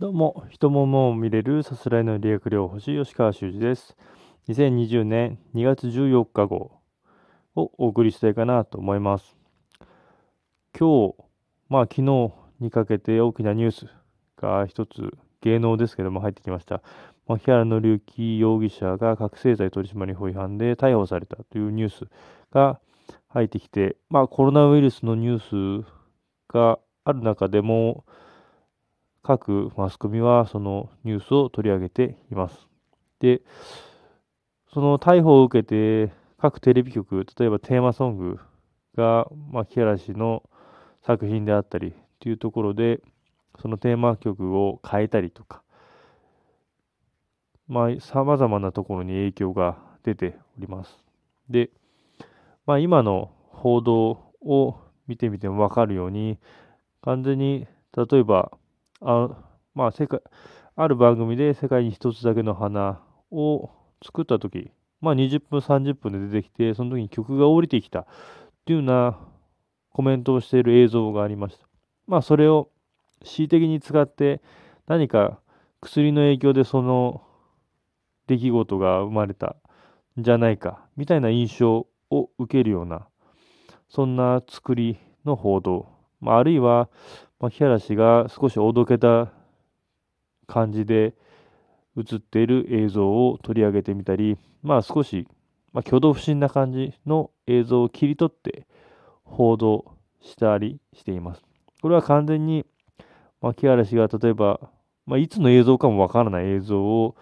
どうも、人ももを見れるさすらいの理学療法士、吉川修司です。2020年2月14日号をお送りしたいかなと思います。今日、まあ昨日にかけて大きなニュースが一つ芸能ですけども入ってきました。牧原紀之容疑者が覚醒剤取締法違反で逮捕されたというニュースが入ってきて、まあコロナウイルスのニュースがある中でも、各マスコミはそのニュースを取り上げています。で、その逮捕を受けて、各テレビ局、例えばテーマソングが、ま、木原氏の作品であったりというところで、そのテーマ曲を変えたりとか、まあ、様々なところに影響が出ております。で、まあ、今の報道を見てみてもわかるように、完全に、例えば、あまあ、世界、ある番組で世界に一つだけの花を作ったとき、まあ、20分、30分で出てきて、その時に曲が降りてきたっていうようなコメントをしている映像がありました。まあ、それを恣意的に使って何か薬の影響でその出来事が生まれたんじゃないかみたいな印象を受けるようなそんな作りの報道、まあ、あるいは牧原氏が少しおどけた感じで映っている映像を取り上げてみたり、まあ少し、まあ、挙動不審な感じの映像を切り取って報道したりしています。これは完全に牧原氏が例えば、まあ、いつの映像かもわからない映像を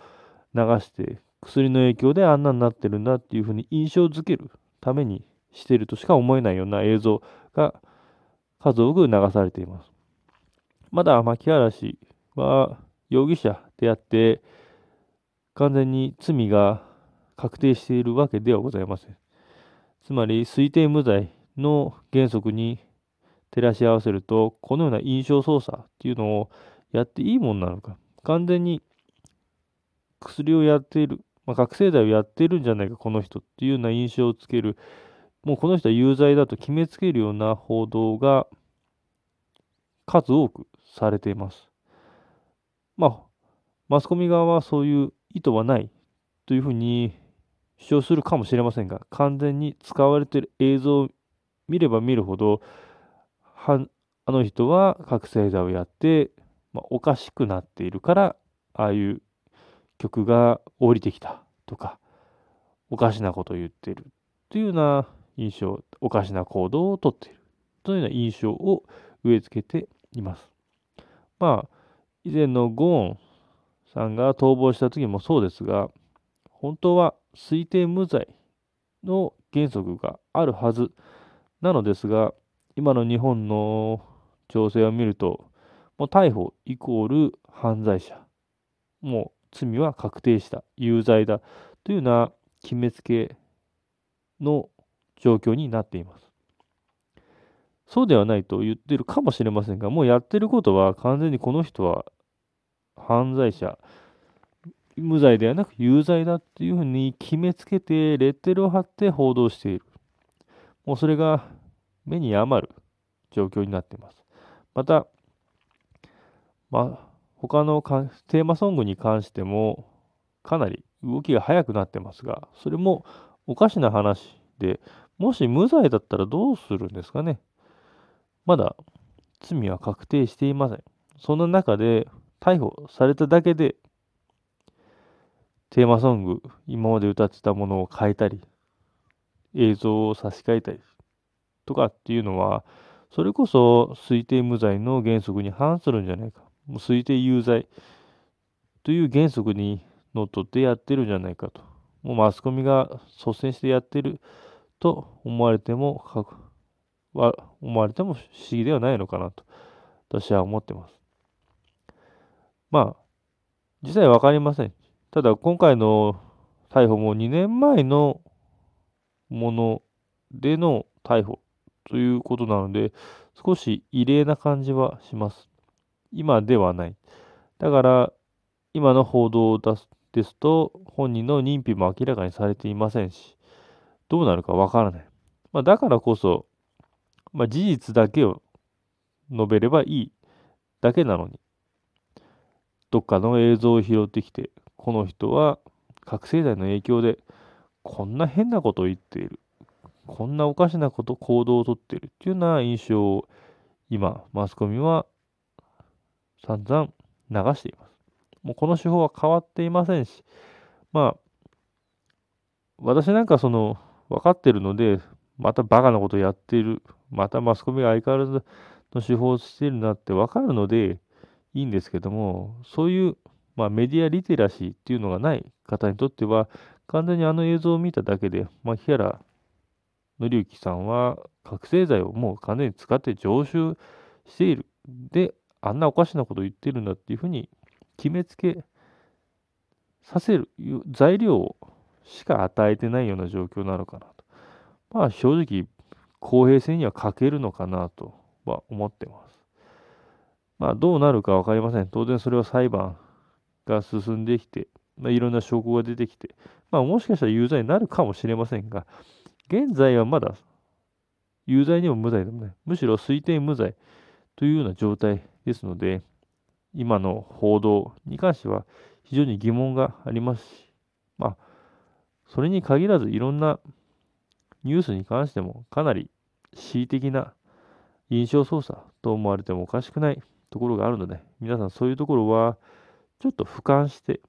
流して薬の影響であんなになってるんだっていうふうに印象づけるためにしているとしか思えないような映像が数多く流されています。まだ牧原氏は容疑者であって、完全に罪が確定しているわけではございません。つまり、推定無罪の原則に照らし合わせると、このような印象操作っていうのをやっていいもんなのか、完全に薬をやっている、まあ、覚醒剤をやっているんじゃないか、この人っていうような印象をつける、もうこの人は有罪だと決めつけるような報道が数多くされています。まあ、マスコミ側はそういう意図はないというふうに主張するかもしれませんが、完全に使われている映像を見れば見るほど、はあの人は覚醒剤をやって、まあ、おかしくなっているから、ああいう曲が降りてきたとか、おかしなことを言っているというような印象、おかしな行動をとっているというような印象を植え付けています。まあ、以前のゴーンさんが逃亡した時もそうですが、本当は推定無罪の原則があるはず。なのですが、今の日本の情勢を見ると、もう逮捕イコール犯罪者、もう罪は確定した、有罪だ。というような決めつけの状況になっています。そうではないと言ってるかもしれませんが、もうやってることは完全にこの人は犯罪者、無罪ではなく有罪だっていうふうに決めつけて、レッテルを貼って報道している。もうそれが目に余る状況になっています。また、まあ、他のテーマソングに関しても、かなり動きが速くなってますが、それもおかしな話で、もし無罪だったらどうするんですかね。まだ罪は確定していません。その中で逮捕されただけで、テーマソング、今まで歌ってたものを変えたり、映像を差し替えたりとかっていうのは、それこそ推定無罪の原則に反するんじゃないか。もう推定有罪という原則にのっとってやってるんじゃないかと。もうマスコミが率先してやってると思われても思われても不思議ではないのかなと私は思ってます。まあ、実際わかりません。ただ今回の逮捕も2年前のものでの逮捕ということなので、少し異例な感じはします。今ではない。だから、今の報道を出すですと、本人の認否も明らかにされていませんし、どうなるかわからない。まあ、だからこそ、まあ、事実だけを述べればいいだけなのに、どっかの映像を拾ってきて、この人は覚醒剤の影響でこんな変なことを言っている。こんなおかしなこと、行動をとっているっていうような印象を今、マスコミは散々流しています。もうこの手法は変わっていませんし、まあ、私なんかその、分かってるので、またバカなことやっている、またマスコミが相変わらずの手法をしているなって分かるのでいいんですけども、そういう、まあ、メディアリテラシーっていうのがない方にとっては、完全にあの映像を見ただけで、まあ、木原紀之さんは覚醒剤をもう完全に使って常習している。で、あんなおかしなことを言ってるんだっていうふうに決めつけさせる材料しか与えてないような状況なのかなと。まあ正直公平性には欠けるのかなとは思ってます。まあどうなるか分かりません。当然それは裁判が進んできて、まあ、いろんな証拠が出てきて、まあもしかしたら有罪になるかもしれませんが、現在はまだ有罪にも無罪でもない。むしろ推定無罪というような状態ですので、今の報道に関しては非常に疑問がありますし、まあ、それに限らずいろんなニュースに関してもかなり恣意的な印象操作と思われてもおかしくないところがあるので、皆さんそういうところはちょっと俯瞰して、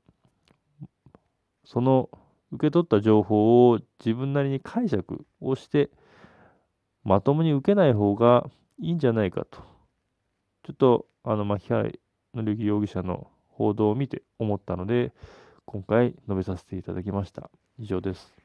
その受け取った情報を自分なりに解釈をして、まともに受けない方がいいんじゃないかと、ちょっと、あの、牧原紀之容疑者の報道を見て思ったので、今回述べさせていただきました。以上です。